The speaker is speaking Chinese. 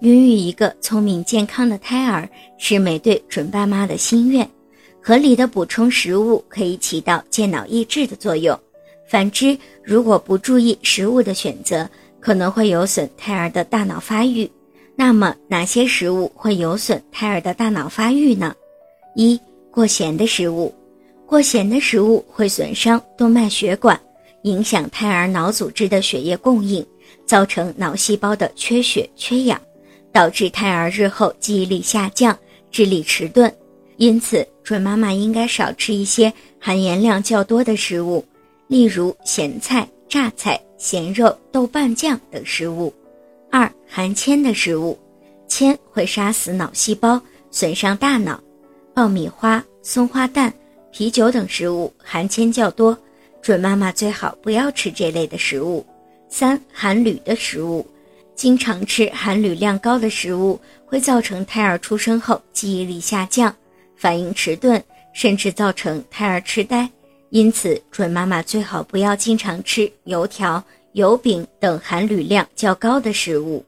孕育一个聪明健康的胎儿是每对准爸妈的心愿。合理的补充食物可以起到健脑益智的作用。反之，如果不注意食物的选择，可能会有损胎儿的大脑发育。那么，哪些食物会有损胎儿的大脑发育呢？一、过咸的食物。过咸的食物会损伤动脉血管，影响胎儿脑组织的血液供应，造成脑细胞的缺血缺氧。导致胎儿日后记忆力下降、智力迟钝，因此准妈妈应该少吃一些含盐量较多的食物，例如咸菜、榨菜、咸肉、豆瓣酱等食物。二、含铅的食物，铅会杀死脑细胞，损伤大脑。爆米花、松花蛋、啤酒等食物含铅较多，准妈妈最好不要吃这类的食物。三、含铝的食物。经常吃含铝量高的食物，会造成胎儿出生后记忆力下降、反应迟钝，甚至造成胎儿痴呆。因此，准妈妈最好不要经常吃油条、油饼等含铝量较高的食物。